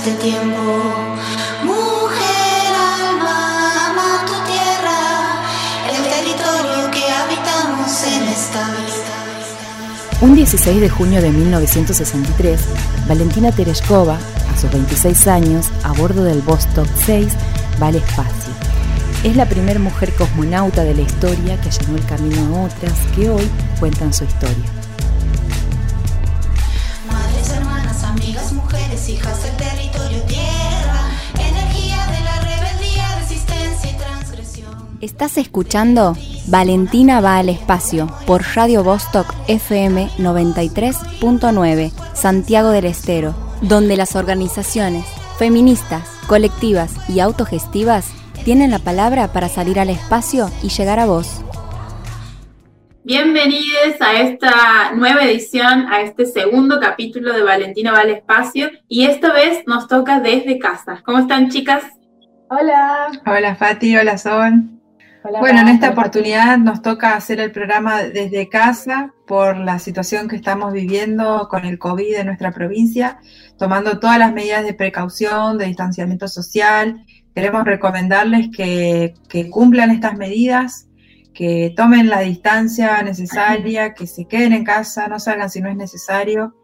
este tiempo. Mujer, alma, ama tu tierra, el territorio que habitamos en esta vida. Un 16 de junio de 1963, Valentina Tereshkova, a sus 26 años, a bordo del Vostok 6, va al espacio. Es la primera mujer cosmonauta de la historia que allanó el camino a otras que hoy cuentan su historia. Madres, hermanas, amigas, mujeres, hijas del territorio, tierra, energía de la rebeldía, resistencia y transgresión. Estás escuchando Valentina va al espacio por Radio Vostok FM 93.9, Santiago del Estero, donde las organizaciones feministas, colectivas y autogestivas tienen la palabra para salir al espacio y llegar a vos. Bienvenidos a esta nueva edición, a este segundo capítulo de Valentina va al espacio y esta vez nos toca desde casa. ¿Cómo están chicas? Hola. Hola Fati, hola Sol. Hola, Bueno, en esta hola, oportunidad nos toca hacer el programa desde casa por la situación que estamos viviendo con el COVID en nuestra provincia, tomando todas las medidas de precaución, de distanciamiento social. Queremos recomendarles que, que cumplan estas medidas, que tomen la distancia necesaria, que se queden en casa, no salgan si no es necesario.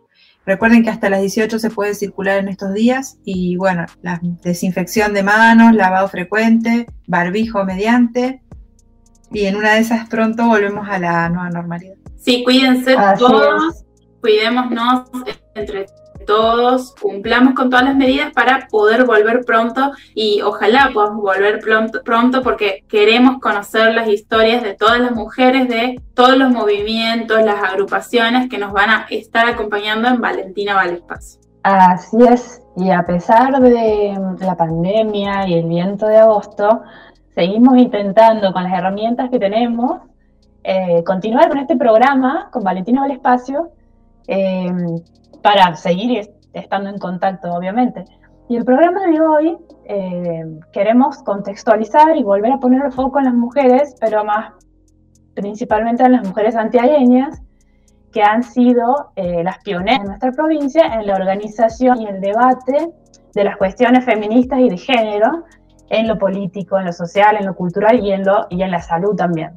Recuerden que hasta las 18 se puede circular en estos días y bueno, la desinfección de manos, lavado frecuente, barbijo mediante y en una de esas pronto volvemos a la nueva normalidad. Sí, cuídense Así todos, cuidémonos entre todos, cumplamos con todas las medidas para poder volver pronto y ojalá podamos volver pronto, pronto porque queremos conocer las historias de todas las mujeres, de todos los movimientos, las agrupaciones que nos van a estar acompañando en Valentina va al espacio. Así es, y a pesar de la pandemia y el viento de agosto, seguimos intentando con las herramientas que tenemos eh, continuar con este programa, con Valentina al Espacio, eh, para seguir est- estando en contacto, obviamente. Y el programa de hoy eh, queremos contextualizar y volver a poner el foco en las mujeres, pero más principalmente en las mujeres santiagueñas, que han sido eh, las pioneras en nuestra provincia en la organización y el debate de las cuestiones feministas y de género en lo político, en lo social, en lo cultural y en, lo, y en la salud también.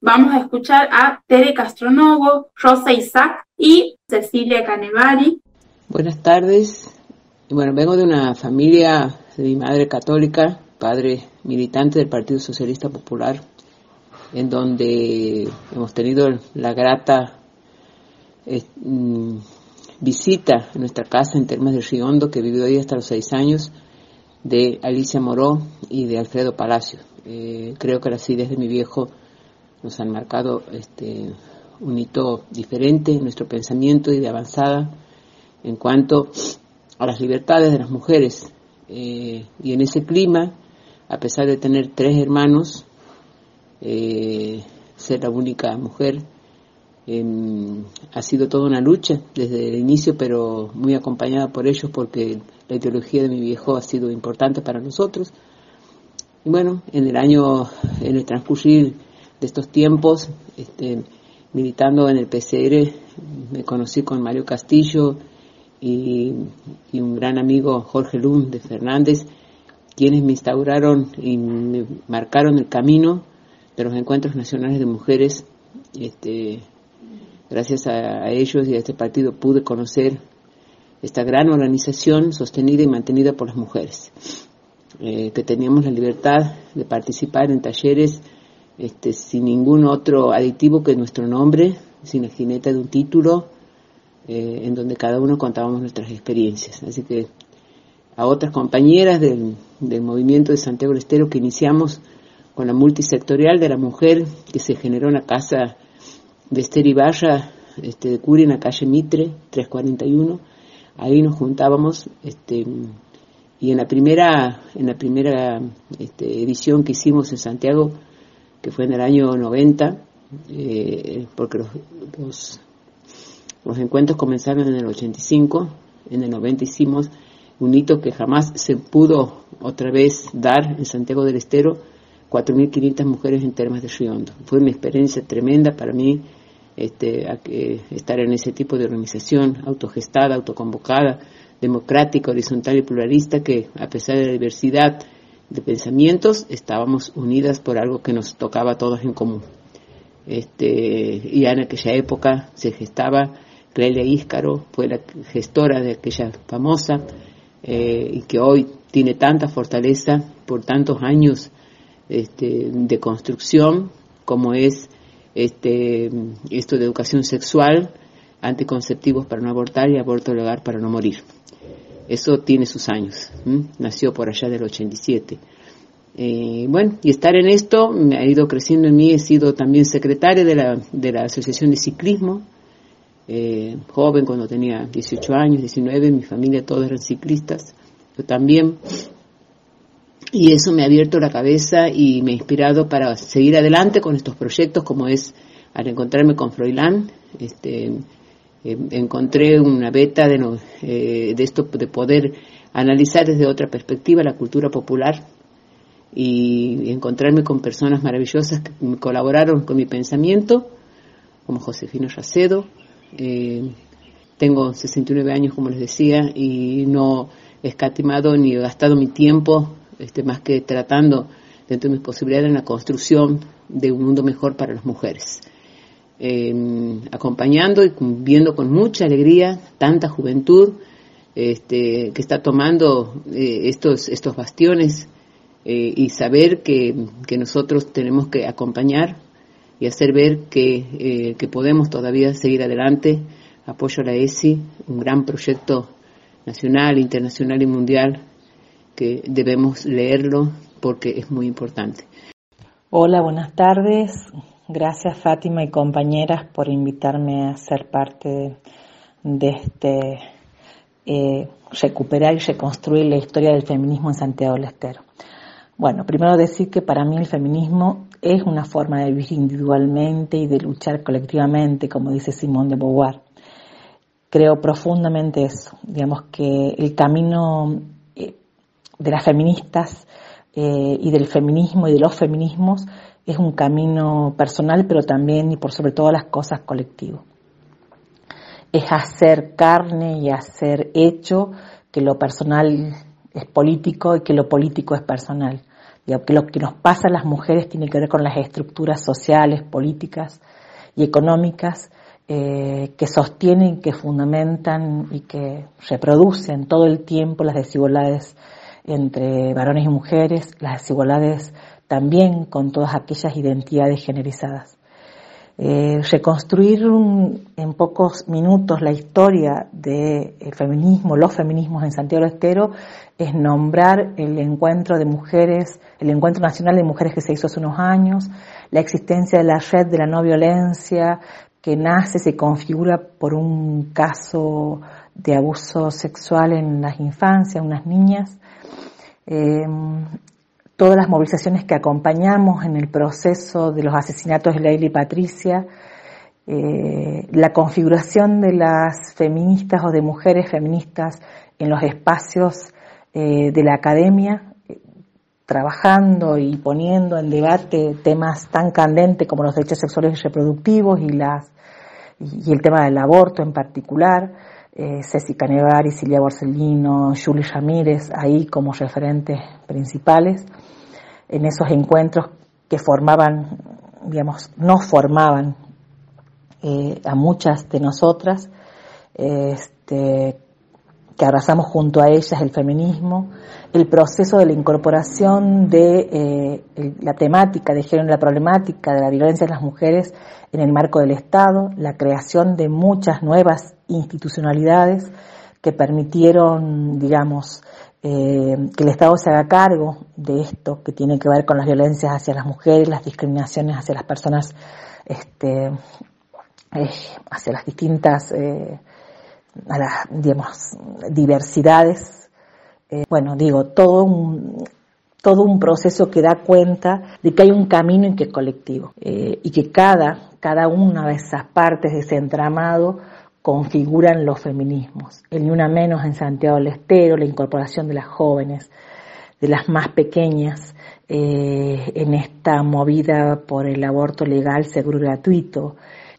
Vamos a escuchar a Tere Castronovo, Rosa Isaac y Cecilia Canevari. Buenas tardes. Bueno, vengo de una familia de mi madre católica, padre militante del Partido Socialista Popular, en donde hemos tenido la grata eh, mm, visita en nuestra casa en Termas de Riondo, que vivió ahí hasta los seis años, de Alicia Moró y de Alfredo Palacio. Eh, creo que las ideas de mi viejo nos han marcado este, un hito diferente en nuestro pensamiento y de avanzada en cuanto a las libertades de las mujeres. Eh, y en ese clima, a pesar de tener tres hermanos, eh, ser la única mujer, em, ha sido toda una lucha desde el inicio, pero muy acompañada por ellos porque la ideología de mi viejo ha sido importante para nosotros. Y bueno, en el año, en el transcurrir de estos tiempos, este, militando en el PCR, me conocí con Mario Castillo y, un gran amigo Jorge Lund de Fernández, quienes me instauraron y me marcaron el camino de los encuentros nacionales de mujeres. Este, gracias a, a ellos y a este partido pude conocer esta gran organización sostenida y mantenida por las mujeres, eh, que teníamos la libertad de participar en talleres este, sin ningún otro aditivo que nuestro nombre, sin la jineta de un título, eh, en donde cada uno contábamos nuestras experiencias. Así que a otras compañeras del, del movimiento de Santiago del Estero que iniciamos con la multisectorial de la mujer que se generó en la casa de Esther Ibarra este, de Curi en la calle Mitre 341 ahí nos juntábamos este, y en la primera en la primera este, edición que hicimos en Santiago que fue en el año 90 eh, porque los, los, encuentros comenzaron en el 85 en el 90 hicimos un hito que jamás se pudo otra vez dar en Santiago del Estero 4.500 mujeres en Termas de Riondo. Fue una experiencia tremenda para mí este, estar en ese tipo de organización autogestada, autoconvocada, democrática, horizontal y pluralista, que a pesar de la diversidad de pensamientos, estábamos unidas por algo que nos tocaba a todos en común. Este, y en aquella época se gestaba Clelia Íscaro, fue la gestora de aquella famosa, eh, y que hoy tiene tanta fortaleza por tantos años este, de construcción como es este, esto de educación sexual, anticonceptivos para no abortar y aborto legal para no morir. Eso tiene sus años, nació por allá del 87. Eh, bueno, y estar en esto me ha ido creciendo en mí, he sido también secretaria de la, de la Asociación de Ciclismo, eh, joven cuando tenía 18 años, 19, mi familia todos eran ciclistas, yo también, y eso me ha abierto la cabeza y me ha inspirado para seguir adelante con estos proyectos como es al encontrarme con Froilán, este, eh, encontré una beta de, eh, de esto de poder analizar desde otra perspectiva la cultura popular y encontrarme con personas maravillosas que colaboraron con mi pensamiento, como Josefino Racedo. Eh, tengo 69 años, como les decía, y no he escatimado ni he gastado mi tiempo este, más que tratando dentro de mis posibilidades en la construcción de un mundo mejor para las mujeres. Em, acompañando y viendo con mucha alegría tanta juventud este, que está tomando eh, estos, estos bastiones eh, y saber que, nosotros tenemos que acompañar y hacer ver que, eh, que podemos todavía seguir adelante. Apoyo a la ESI, un gran proyecto nacional, internacional y mundial que debemos leerlo porque es muy importante. Hola, buenas tardes. Gracias Fátima y compañeras por invitarme a ser parte de, este eh, recuperar y reconstruir la historia del feminismo en Santiago del Estero. Bueno, primero decir que para mí el feminismo es una forma de vivir individualmente y de luchar colectivamente, como dice Simón de Beauvoir. Creo profundamente eso, digamos que el camino eh, de las feministas eh, y del feminismo y de los feminismos es un camino personal, pero también y por sobre todas las cosas colectivo. Es hacer carne y hacer hecho que lo personal es político y que lo político es personal. que lo que nos pasa a las mujeres tiene que ver con las estructuras sociales, políticas y económicas eh, que sostienen, que fundamentan y que reproducen todo el tiempo las desigualdades entre varones y mujeres, las desigualdades también con todas aquellas identidades generizadas. Eh, reconstruir en pocos minutos la historia del feminismo, los feminismos en Santiago del Estero, es nombrar el encuentro de mujeres, el encuentro nacional de mujeres que se hizo hace unos años, la existencia de la red de la no violencia que nace, se configura por un caso de abuso sexual en las infancias, unas niñas, eh, todas las movilizaciones que acompañamos en el proceso de los asesinatos de Leila y Patricia, eh, la configuración de las feministas o de mujeres feministas en los espacios eh, de la academia, trabajando y poniendo en debate temas tan candentes como los derechos sexuales y reproductivos y, las, y el tema del aborto en particular. Eh, Ceci Canevar y Silvia Borsellino, Julie Ramírez, ahí como referentes principales en esos encuentros que formaban, digamos, no formaban eh, a muchas de nosotras, este, que abrazamos junto a ellas el feminismo, el proceso de la incorporación de eh, la temática de género, la problemática de la violencia de las mujeres en el marco del Estado, la creación de muchas nuevas institucionalidades que permitieron, digamos, eh, que el Estado se haga cargo de esto que tiene que ver con las violencias hacia las mujeres, las discriminaciones hacia las personas, este, eh, hacia las distintas, a las, digamos, diversidades. bueno, digo, todo un, todo un proceso que da cuenta de que hay un camino y que es colectivo y que cada, cada una de esas partes de ese entramado configuran los feminismos. El ni una menos en Santiago del Estero, la incorporación de las jóvenes, de las más pequeñas eh, en esta movida por el aborto legal, seguro y gratuito.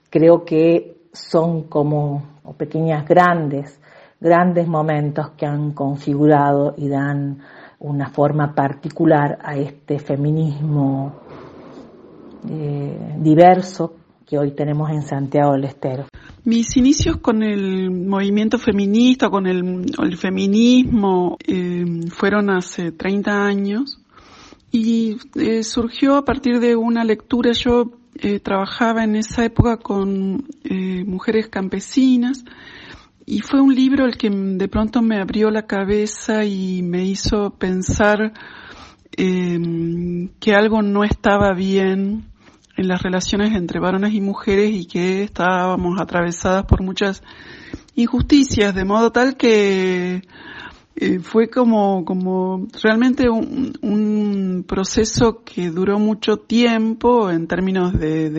Creo que son como pequeñas grandes, grandes momentos que han configurado y dan una forma particular a este feminismo eh, diverso que hoy tenemos en Santiago del Estero. Mis inicios con el movimiento feminista, con el, feminismo, eh, fueron hace 30 años y eh, surgió a partir de una lectura. Yo trabajaba en esa época con mujeres campesinas y fue un libro el que de pronto me abrió la cabeza y me hizo pensar que algo no estaba bien en las relaciones entre varones y mujeres y que estábamos atravesadas por muchas injusticias, de modo tal que eh, fue como, como realmente un, un, proceso que duró mucho tiempo en términos de,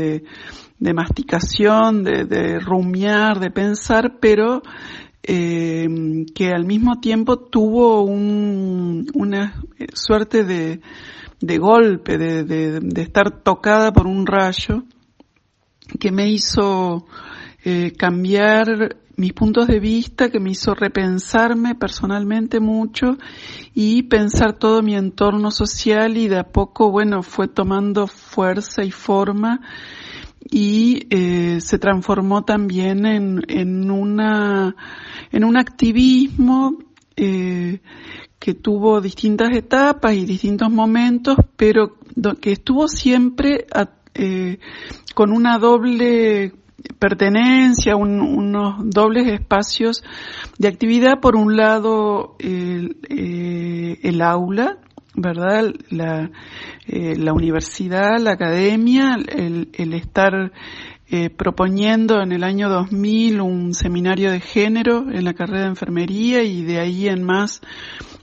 de, masticación, de, de rumiar, de pensar, pero eh, que al mismo tiempo tuvo un, una suerte de, de golpe, de, de, estar tocada por un rayo que me hizo eh, cambiar mis puntos de vista, que me hizo repensarme personalmente mucho y pensar todo mi entorno social y de a poco, bueno, fue tomando fuerza y forma y eh, se transformó también en, en una en un activismo eh, que tuvo distintas etapas y distintos momentos, pero que estuvo siempre eh, con una doble pertenencia, unos dobles espacios de actividad. Por un lado, el, eh, el aula, ¿verdad? La, eh, la universidad, la academia, el, el estar eh, proponiendo en el año 2000 un seminario de género en la carrera de enfermería y de ahí en más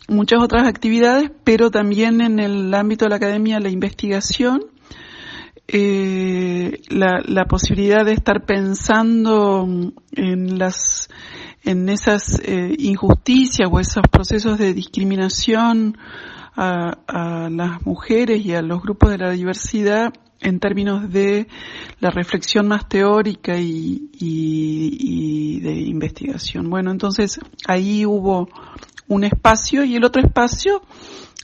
muchas otras actividades, pero también en el ámbito de la academia la investigación, eh, la, la, posibilidad de estar pensando en las en esas eh, injusticias o esos procesos de discriminación a, a, las mujeres y a los grupos de la diversidad en términos de la reflexión más teórica y, y, y de investigación. Bueno, entonces ahí hubo un espacio y el otro espacio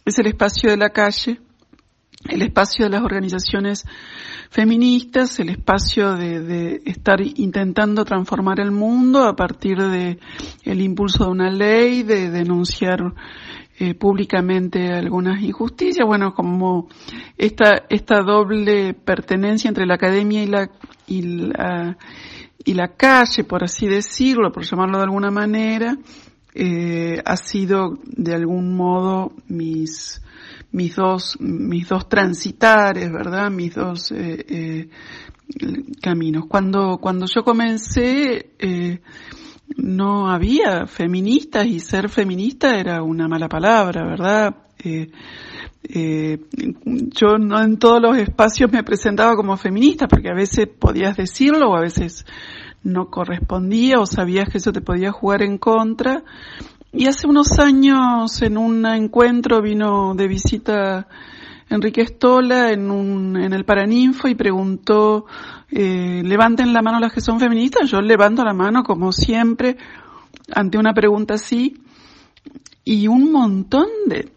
es el espacio de la calle, el espacio de las organizaciones feministas, el espacio de, de, estar intentando transformar el mundo a partir de el impulso de una ley, de denunciar eh, públicamente algunas injusticias, bueno, como esta esta doble pertenencia entre la academia y la y la y la calle, por así decirlo, por llamarlo de alguna manera, eh, ha sido de algún modo mis mis dos mis dos transitares verdad mis dos eh, eh, caminos. Cuando cuando yo comencé eh, no había feministas y ser feminista era una mala palabra verdad eh, eh, yo no en todos los espacios me presentaba como feminista porque a veces podías decirlo o a veces no correspondía o sabías que eso te podía jugar en contra. Y hace unos años en un encuentro vino de visita Enrique Stola en, un, en el Paraninfo y preguntó, eh, levanten la mano las que son feministas. Yo levanto la mano como siempre ante una pregunta así. Y un montón de,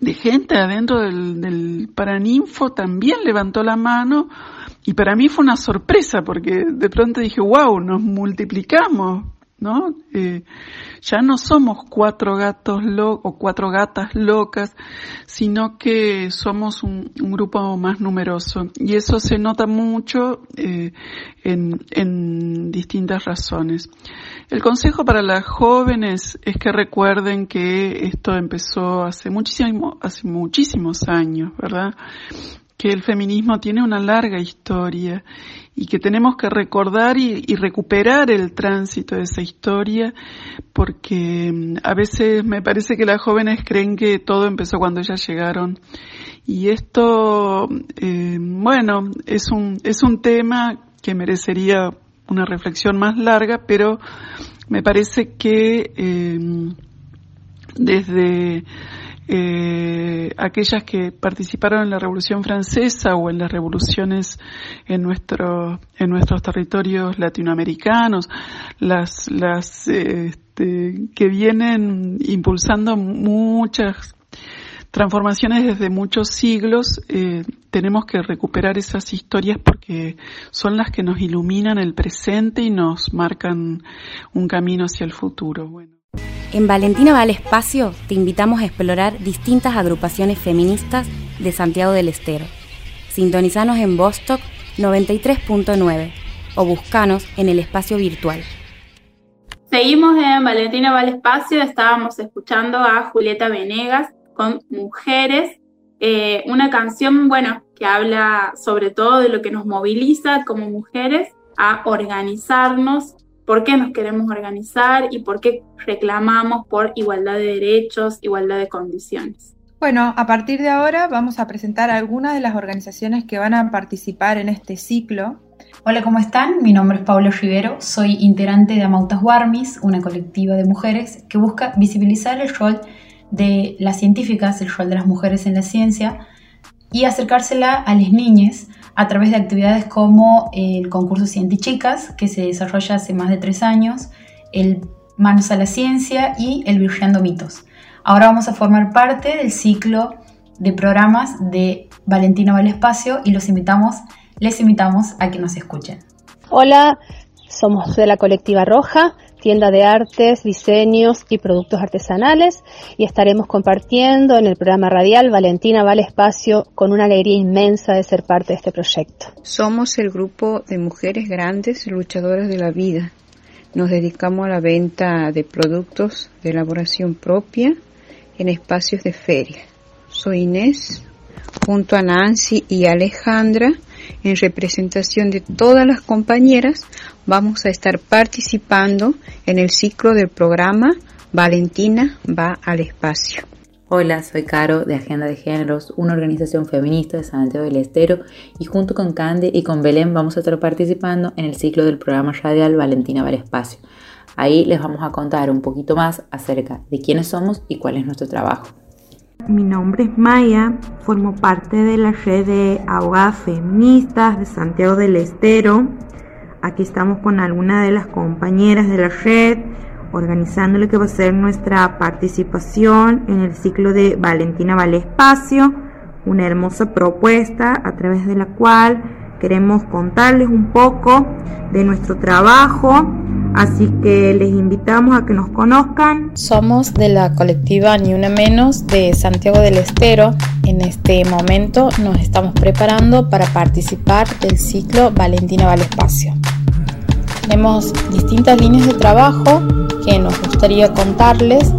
de gente adentro del, del Paraninfo también levantó la mano. Y para mí fue una sorpresa porque de pronto dije, wow, nos multiplicamos, ¿no? Eh, ya no somos cuatro gatos lo o cuatro gatas locas, sino que somos un, un, grupo más numeroso. Y eso se nota mucho eh, en, en distintas razones. El consejo para las jóvenes es que recuerden que esto empezó hace muchísimo, hace muchísimos años, ¿verdad? Que el feminismo tiene una larga historia y que tenemos que recordar y, recuperar el tránsito de esa historia porque mm, a veces me parece que las jóvenes creen que todo empezó cuando ellas llegaron. Y esto eh, bueno es un es un tema que merecería una reflexión más larga pero me parece que eh, desde eh, aquellas que participaron en la Revolución Francesa o en las revoluciones en nuestro en nuestros territorios latinoamericanos, las las este, que vienen impulsando muchas transformaciones desde muchos siglos, eh, tenemos que recuperar esas historias porque son las que nos iluminan el presente y nos marcan un camino hacia el futuro. En Valentina va espacio te invitamos a explorar distintas agrupaciones feministas de Santiago del Estero. Sintonizanos en Bostock 93.9 o buscanos en el espacio virtual. Seguimos en Valentina va al espacio, estábamos escuchando a Julieta Venegas con Mujeres, eh, una canción, bueno, que habla sobre todo de lo que nos moviliza como mujeres a organizarnos por qué nos queremos organizar y por qué reclamamos por igualdad de derechos, igualdad de condiciones. Bueno, a partir de ahora vamos a presentar algunas de las organizaciones que van a participar en este ciclo. Hola, ¿cómo están? Mi nombre es Paula Rivero, soy integrante de Amautas Warmis, una colectiva de mujeres que busca visibilizar el rol de las científicas, el rol de las mujeres en la ciencia y acercársela a las niñas a través de actividades como el concurso Cientichicas, que se desarrolla hace más de tres años, el Manos a la Ciencia y el Virgeando Mitos. Ahora vamos a formar parte del ciclo de programas de Valentina Valespacio y los invitamos, les invitamos a que nos escuchen. Hola, somos de la colectiva Roja, tienda de artes, diseños y productos artesanales y estaremos compartiendo en el programa radial Valentina Vale Espacio con una alegría inmensa de ser parte de este proyecto. Somos el grupo de mujeres grandes luchadoras de la vida. Nos dedicamos a la venta de productos de elaboración propia en espacios de feria. Soy Inés, junto a Nancy y Alejandra, en representación de todas las compañeras, vamos a estar participando en el ciclo del programa Valentina va al espacio. Hola, soy Caro de Agenda de Géneros, una organización feminista de Santiago del Estero y junto con Cande y con Belén vamos a estar participando en el ciclo del programa radial Valentina va al espacio. Ahí les vamos a contar un poquito más acerca de quiénes somos y cuál es nuestro trabajo. Mi nombre es Maya, formo parte de la red de abogadas feministas de Santiago del Estero. Aquí estamos con algunas de las compañeras de la red organizando lo que va a ser nuestra participación en el ciclo de Valentina Vale Espacio, una hermosa propuesta a través de la cual queremos contarles un poco de nuestro trabajo Así que les invitamos a que nos conozcan. Somos de la colectiva Ni Una Menos de Santiago del Estero. En este momento nos estamos preparando para participar del ciclo Valentina Vale Espacio. Tenemos distintas líneas de trabajo que nos gustaría contarles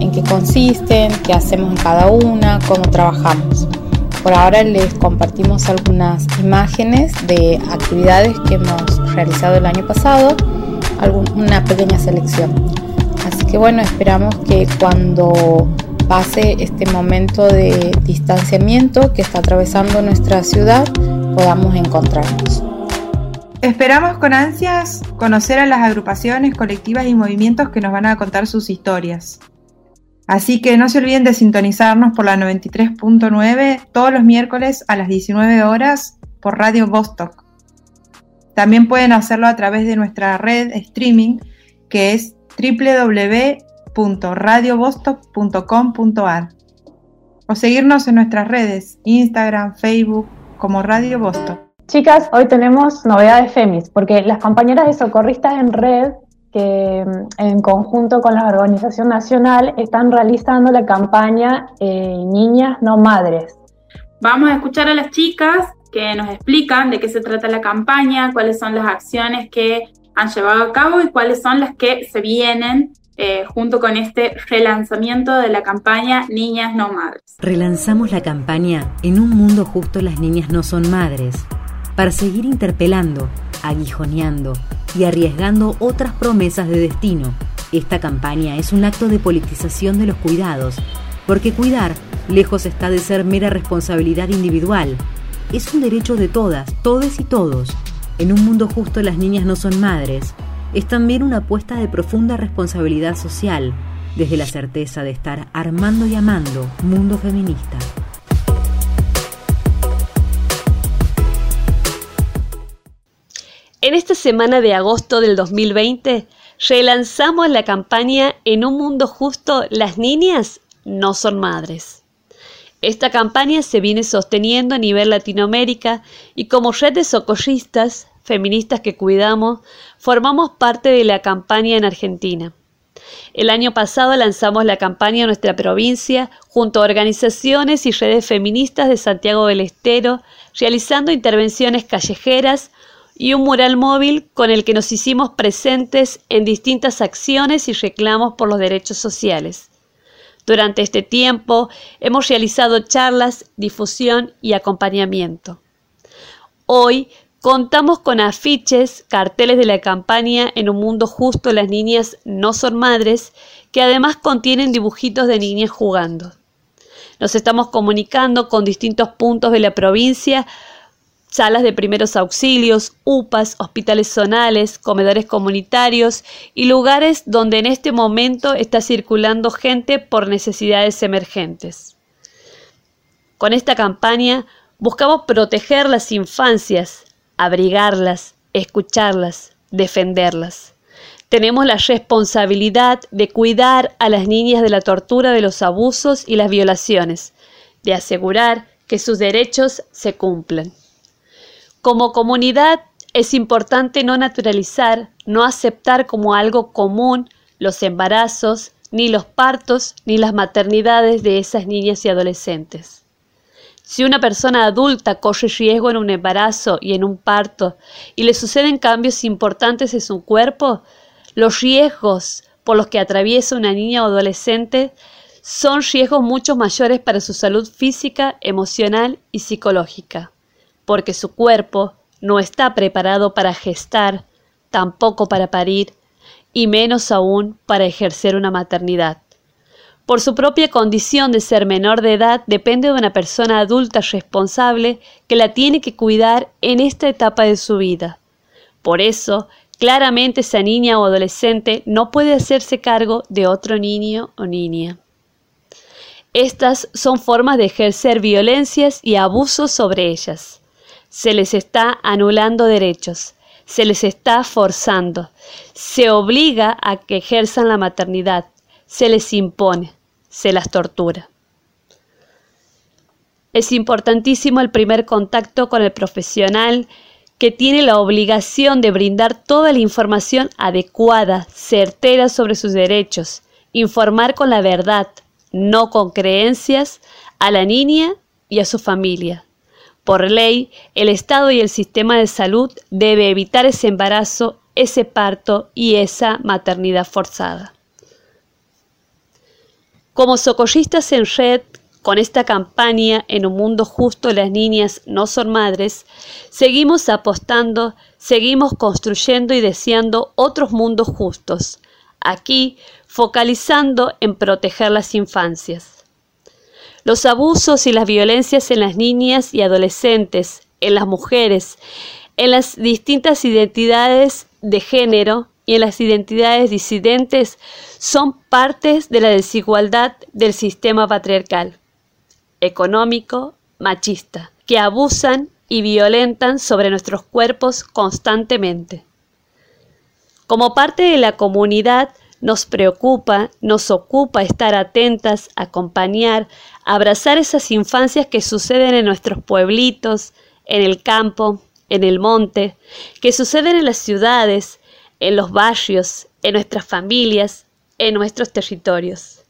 en qué consisten, qué hacemos en cada una, cómo trabajamos. Por ahora les compartimos algunas imágenes de actividades que hemos realizado el año pasado una pequeña selección. Así que bueno, esperamos que cuando pase este momento de distanciamiento que está atravesando nuestra ciudad, podamos encontrarnos. Esperamos con ansias conocer a las agrupaciones, colectivas y movimientos que nos van a contar sus historias. Así que no se olviden de sintonizarnos por la 93.9 todos los miércoles a las 19 horas por Radio Vostok. También pueden hacerlo a través de nuestra red streaming que es www.radiobostock.com.ar o seguirnos en nuestras redes Instagram, Facebook como Radio Bostock. Chicas, hoy tenemos novedades FEMIS, porque las compañeras de socorristas en red, que mm, en conjunto con la Organización Nacional están realizando la campaña eh, Niñas no Madres. Vamos a escuchar a las chicas que nos explican de qué se trata la campaña, cuáles son las acciones que han llevado a cabo y cuáles son las que se vienen eh, junto con este relanzamiento de la campaña Niñas no Madres. Relanzamos la campaña En un mundo justo las niñas no son madres, para seguir interpelando, aguijoneando y arriesgando otras promesas de destino. Esta campaña es un acto de politización de los cuidados, porque cuidar lejos está de ser mera responsabilidad individual, es un derecho de todas, todes y todos. En un mundo justo las niñas no son madres. Es también una apuesta de profunda responsabilidad social, desde la certeza de estar armando y amando mundo feminista. En esta semana de agosto del 2020, relanzamos la campaña En un mundo justo, las niñas no son madres. Esta campaña se viene sosteniendo a nivel Latinoamérica y como red de socorristas, feministas que cuidamos, formamos parte de la campaña en Argentina. El año pasado lanzamos la campaña en nuestra provincia junto a organizaciones y redes feministas de Santiago del Estero, realizando intervenciones callejeras y un mural móvil con el que nos hicimos presentes en distintas acciones y reclamos por los derechos sociales. Durante este tiempo hemos realizado charlas, difusión y acompañamiento. Hoy contamos con afiches, carteles de la campaña En un mundo justo las niñas no son madres, que además contienen dibujitos de niñas jugando. Nos estamos comunicando con distintos puntos de la provincia salas de primeros auxilios, UPAs, hospitales zonales, comedores comunitarios y lugares donde en este momento está circulando gente por necesidades emergentes. Con esta campaña buscamos proteger las infancias, abrigarlas, escucharlas, defenderlas. Tenemos la responsabilidad de cuidar a las niñas de la tortura, de los abusos y las violaciones, de asegurar que sus derechos se cumplan. Como comunidad es importante no naturalizar, no aceptar como algo común los embarazos, ni los partos, ni las maternidades de esas niñas y adolescentes. Si una persona adulta corre riesgo en un embarazo y en un parto y le suceden cambios importantes en su cuerpo, los riesgos por los que atraviesa una niña o adolescente son riesgos mucho mayores para su salud física, emocional y psicológica porque su cuerpo no está preparado para gestar, tampoco para parir, y menos aún para ejercer una maternidad. Por su propia condición de ser menor de edad, depende de una persona adulta responsable que la tiene que cuidar en esta etapa de su vida. Por eso, claramente esa niña o adolescente no puede hacerse cargo de otro niño o niña. Estas son formas de ejercer violencias y abusos sobre ellas se les está anulando derechos, se les está forzando, se obliga a que ejerzan la maternidad, se les impone, se las tortura. Es importantísimo el primer contacto con el profesional que tiene la obligación de brindar toda la información adecuada, certera sobre sus derechos, informar con la verdad, no con creencias, a la niña y a su familia. Por ley, el Estado y el sistema de salud debe evitar ese embarazo, ese parto y esa maternidad forzada. Como socorristas en red, con esta campaña En un mundo justo las niñas no son madres, seguimos apostando, seguimos construyendo y deseando otros mundos justos, aquí focalizando en proteger las infancias. Los abusos y las violencias en las niñas y adolescentes, en las mujeres, en las distintas identidades de género y en las identidades disidentes son partes de la desigualdad del sistema patriarcal, económico, machista, que abusan y violentan sobre nuestros cuerpos constantemente. Como parte de la comunidad, nos preocupa, nos ocupa estar atentas, acompañar, abrazar esas infancias que suceden en nuestros pueblitos, en el campo, en el monte, que suceden en las ciudades, en los barrios, en nuestras familias, en nuestros territorios.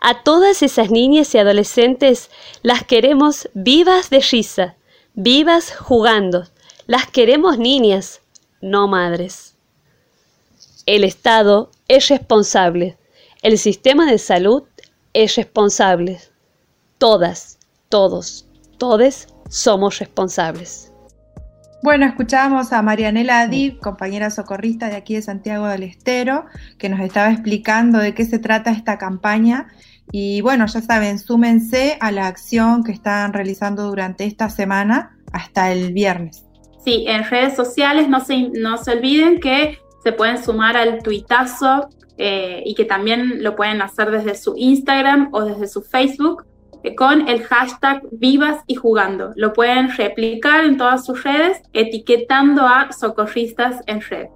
A todas esas niñas y adolescentes las queremos vivas de risa, vivas jugando, las queremos niñas, no madres. El Estado es responsable. El sistema de salud es responsable. Todas, todos, todes somos responsables. Bueno, escuchábamos a Marianela Adib, compañera socorrista de aquí de Santiago del Estero, que nos estaba explicando de qué se trata esta campaña. Y bueno, ya saben, súmense a la acción que están realizando durante esta semana hasta el viernes. Sí, en redes sociales no se, no se olviden que se pueden sumar al tuitazo eh, y que también lo pueden hacer desde su Instagram o desde su Facebook. con el hashtag vivas y jugando. Lo pueden replicar en todas sus redes etiquetando a socorristas en red.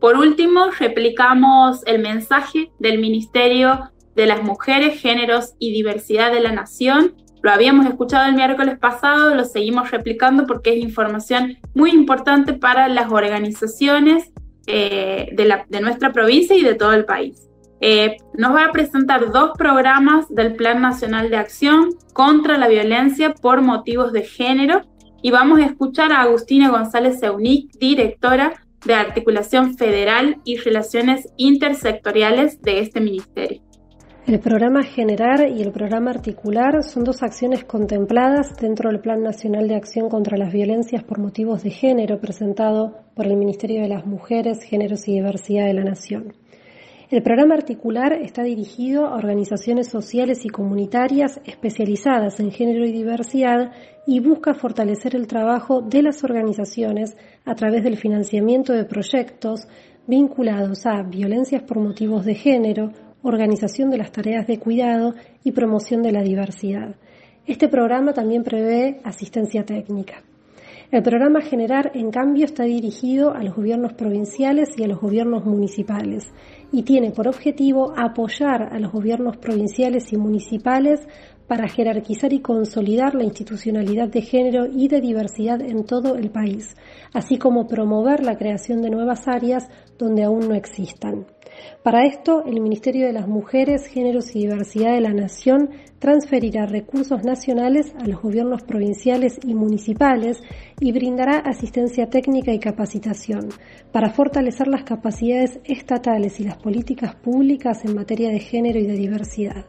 Por último, replicamos el mensaje del Ministerio de las Mujeres, Géneros y Diversidad de la Nación. Lo habíamos escuchado el miércoles pasado, lo seguimos replicando porque es información muy importante para las organizaciones eh, de, nuestra provincia y de todo el país. Eh, nos va a presentar dos programas del Plan Nacional de Acción contra la Violencia por Motivos de Género y vamos a escuchar a Agustina González Eunic, directora de Articulación Federal y Relaciones Intersectoriales de este ministerio. El programa Generar y el programa Articular son dos acciones contempladas dentro del Plan Nacional de Acción contra las Violencias por Motivos de Género presentado por el Ministerio de las Mujeres, Géneros y Diversidad de la Nación. El programa Articular está dirigido a organizaciones sociales y comunitarias especializadas en género y diversidad y busca fortalecer el trabajo de las organizaciones a través del financiamiento de proyectos vinculados a violencias por motivos de género, organización de las tareas de cuidado y promoción de la diversidad. Este programa también prevé asistencia técnica. El programa Generar, en cambio, está dirigido a los gobiernos provinciales y a los gobiernos municipales y tiene por objetivo apoyar a los gobiernos provinciales y municipales para jerarquizar y consolidar la institucionalidad de género y de diversidad en todo el país, así como promover la creación de nuevas áreas donde aún no existan. Para esto, el Ministerio de las Mujeres, Géneros y Diversidad de la Nación transferirá recursos nacionales a los gobiernos provinciales y municipales y brindará asistencia técnica y capacitación para fortalecer las capacidades estatales y las políticas públicas en materia de género y de diversidad.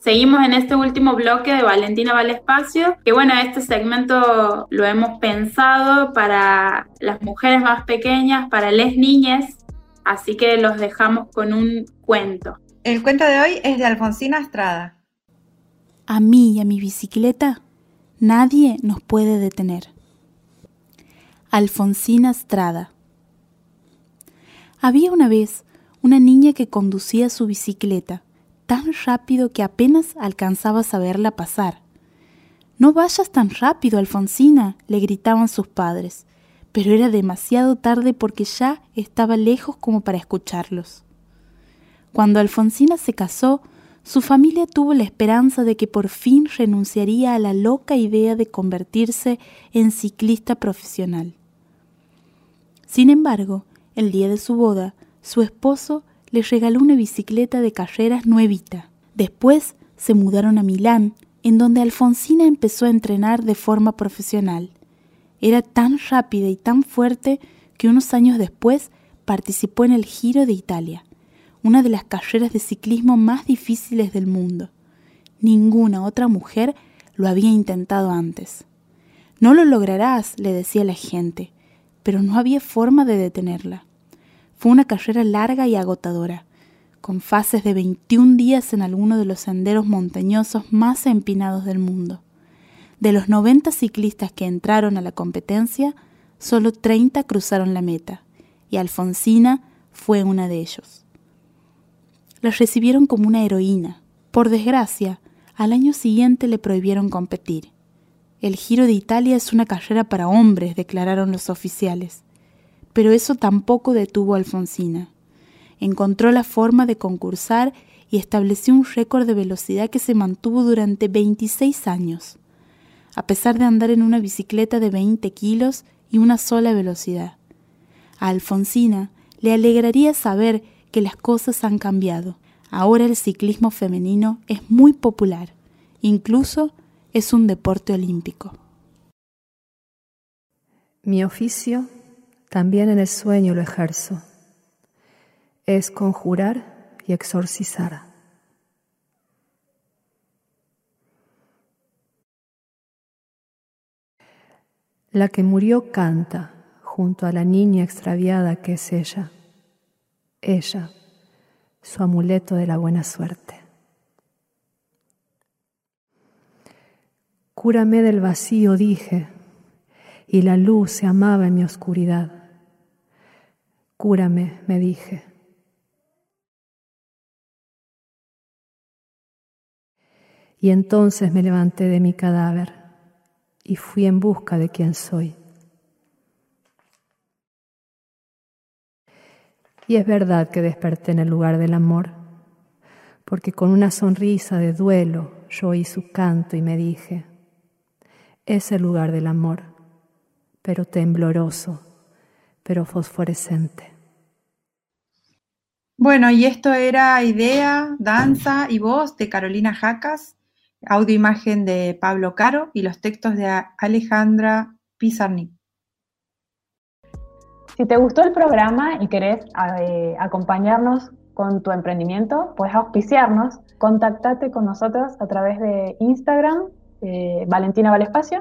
Seguimos en este último bloque de Valentina Valespacio, que bueno, este segmento lo hemos pensado para las mujeres más pequeñas, para las niñas, así que los dejamos con un cuento. El cuento de hoy es de Alfonsina Estrada. A mí y a mi bicicleta nadie nos puede detener. Alfonsina Estrada. Había una vez una niña que conducía su bicicleta tan rápido que apenas alcanzabas a verla pasar. No vayas tan rápido, Alfonsina, le gritaban sus padres, pero era demasiado tarde porque ya estaba lejos como para escucharlos. Cuando Alfonsina se casó, su familia tuvo la esperanza de que por fin renunciaría a la loca idea de convertirse en ciclista profesional. Sin embargo, el día de su boda, su esposo le regaló una bicicleta de carreras nuevita. Después se mudaron a Milán, en donde Alfonsina empezó a entrenar de forma profesional. Era tan rápida y tan fuerte que unos años después participó en el Giro de Italia, una de las carreras de ciclismo más difíciles del mundo. Ninguna otra mujer lo había intentado antes. No lo lograrás, le decía la gente, pero no había forma de detenerla. Fue una carrera larga y agotadora, con fases de 21 días en alguno de los senderos montañosos más empinados del mundo. De los 90 ciclistas que entraron a la competencia, solo 30 cruzaron la meta, y Alfonsina fue una de ellos. La recibieron como una heroína. Por desgracia, al año siguiente le prohibieron competir. El Giro de Italia es una carrera para hombres, declararon los oficiales pero eso tampoco detuvo a Alfonsina. Encontró la forma de concursar y estableció un récord de velocidad que se mantuvo durante 26 años, a pesar de andar en una bicicleta de 20 kilos y una sola velocidad. A Alfonsina le alegraría saber que las cosas han cambiado. Ahora el ciclismo femenino es muy popular, incluso es un deporte olímpico. Mi oficio también en el sueño lo ejerzo. Es conjurar y exorcizar. La que murió canta junto a la niña extraviada que es ella. Ella, su amuleto de la buena suerte. Cúrame del vacío, dije, y la luz se amaba en mi oscuridad. Cúrame, me dije. Y entonces me levanté de mi cadáver y fui en busca de quien soy. Y es verdad que desperté en el lugar del amor, porque con una sonrisa de duelo yo oí su canto y me dije, es el lugar del amor, pero tembloroso, pero fosforescente. Bueno, y esto era idea, danza y voz de Carolina Jacas, audio imagen de Pablo Caro y los textos de Alejandra Pizarnik. Si te gustó el programa y querés eh, acompañarnos con tu emprendimiento, puedes auspiciarnos, contactate con nosotros a través de Instagram, eh, Valentina Valespacio,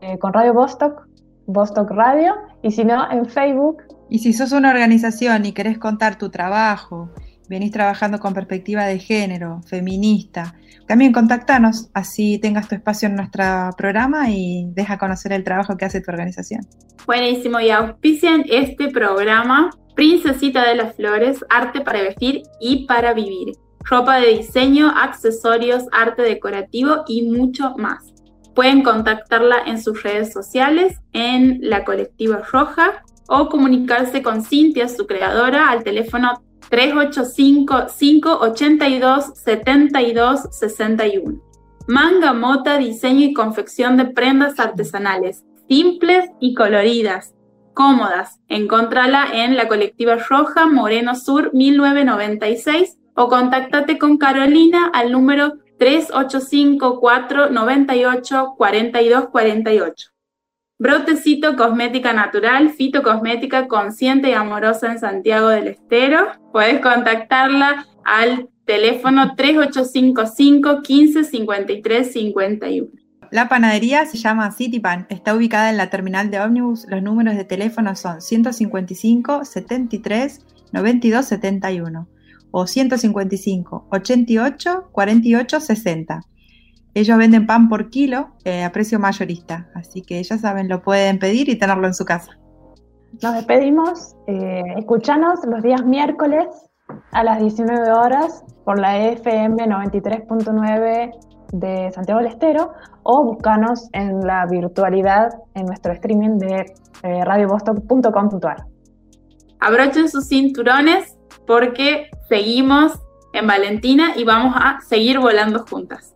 eh, con Radio Vostok, Vostok Radio, y si no, en Facebook. Y si sos una organización y querés contar tu trabajo, venís trabajando con perspectiva de género, feminista, también contactanos, así tengas tu espacio en nuestro programa y deja conocer el trabajo que hace tu organización. Buenísimo, y auspician este programa Princesita de las Flores, arte para vestir y para vivir. Ropa de diseño, accesorios, arte decorativo y mucho más. Pueden contactarla en sus redes sociales, en la colectiva Roja, o comunicarse con Cintia, su creadora, al teléfono 385-582-7261. Manga Mota, diseño y confección de prendas artesanales, simples y coloridas, cómodas. Encontrala en la colectiva Roja, Moreno Sur 1996 o contáctate con Carolina al número 385-498-4248. Brotecito Cosmética Natural, fitocosmética consciente y amorosa en Santiago del Estero. Puedes contactarla al teléfono 3855 15 53 51. La panadería se llama Citypan, está ubicada en la terminal de ómnibus. Los números de teléfono son 155 73 92 71 o 155 88 48 60. Ellos venden pan por kilo eh, a precio mayorista, así que ya saben, lo pueden pedir y tenerlo en su casa. Nos despedimos, eh, escuchanos los días miércoles a las 19 horas por la FM 93.9 de Santiago del Estero o buscanos en la virtualidad en nuestro streaming de eh, radiobostock.com.ar. Abrochen sus cinturones porque seguimos en Valentina y vamos a seguir volando juntas.